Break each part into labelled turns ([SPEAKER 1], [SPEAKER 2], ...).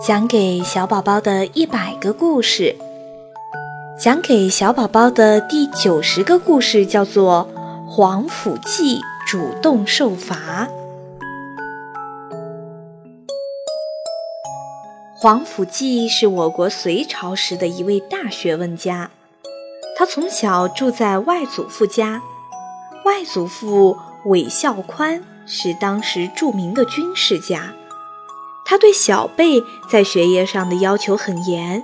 [SPEAKER 1] 讲给小宝宝的一百个故事，讲给小宝宝的第九十个故事叫做《皇甫季主动受罚》。皇甫季是我国隋朝时的一位大学问家，他从小住在外祖父家，外祖父韦孝宽是当时著名的军事家。他对小辈在学业上的要求很严，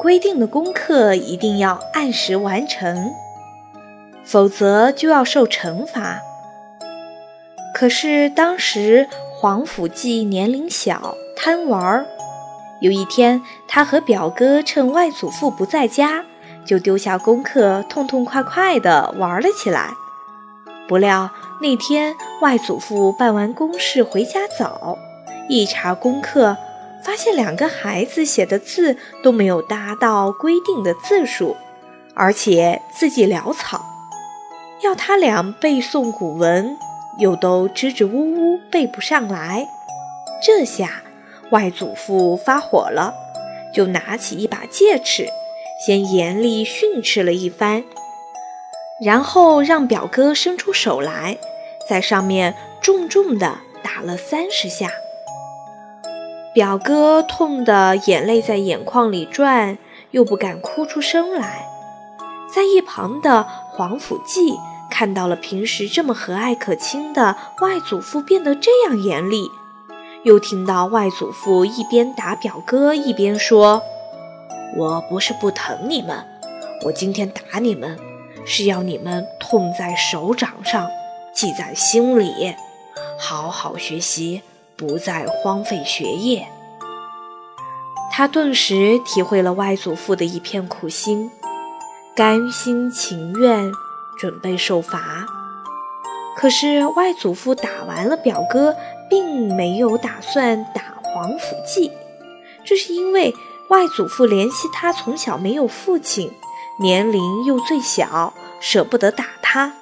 [SPEAKER 1] 规定的功课一定要按时完成，否则就要受惩罚。可是当时皇甫季年龄小，贪玩儿。有一天，他和表哥趁外祖父不在家，就丢下功课，痛痛快快地玩了起来。不料那天外祖父办完公事回家早。一查功课，发现两个孩子写的字都没有达到规定的字数，而且字迹潦草，要他俩背诵古文，又都支支吾吾背不上来。这下外祖父发火了，就拿起一把戒尺，先严厉训斥了一番，然后让表哥伸出手来，在上面重重地打了三十下。表哥痛得眼泪在眼眶里转，又不敢哭出声来。在一旁的皇甫季看到了平时这么和蔼可亲的外祖父变得这样严厉，又听到外祖父一边打表哥一边说：“我不是不疼你们，我今天打你们，是要你们痛在手掌上，记在心里，好好学习。”不再荒废学业，他顿时体会了外祖父的一片苦心，甘心情愿准备受罚。可是外祖父打完了表哥，并没有打算打皇甫季，这是因为外祖父怜惜他从小没有父亲，年龄又最小，舍不得打他。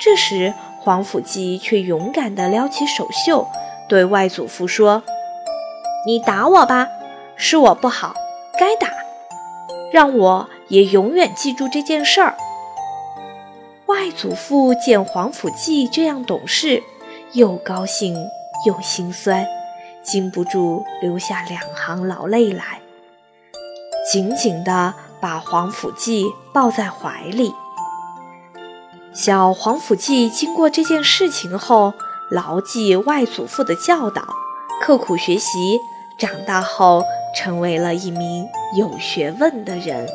[SPEAKER 1] 这时皇甫季却勇敢地撩起手袖。对外祖父说：“你打我吧，是我不好，该打，让我也永远记住这件事儿。”外祖父见皇甫季这样懂事，又高兴又心酸，禁不住流下两行老泪来，紧紧地把皇甫季抱在怀里。小皇甫季经过这件事情后。牢记外祖父的教导，刻苦学习，长大后成为了一名有学问的人。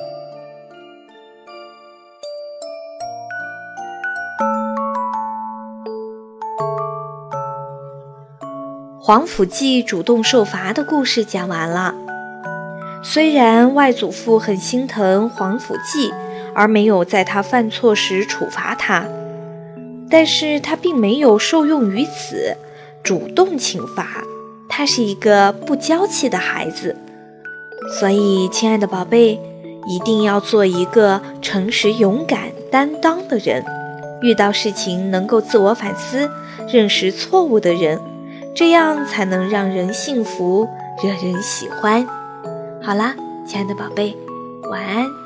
[SPEAKER 1] 皇甫季主动受罚的故事讲完了。虽然外祖父很心疼皇甫季，而没有在他犯错时处罚他。但是他并没有受用于此，主动请罚。他是一个不娇气的孩子，所以，亲爱的宝贝，一定要做一个诚实、勇敢、担当的人。遇到事情能够自我反思、认识错误的人，这样才能让人幸福、惹人喜欢。好啦，亲爱的宝贝，晚安。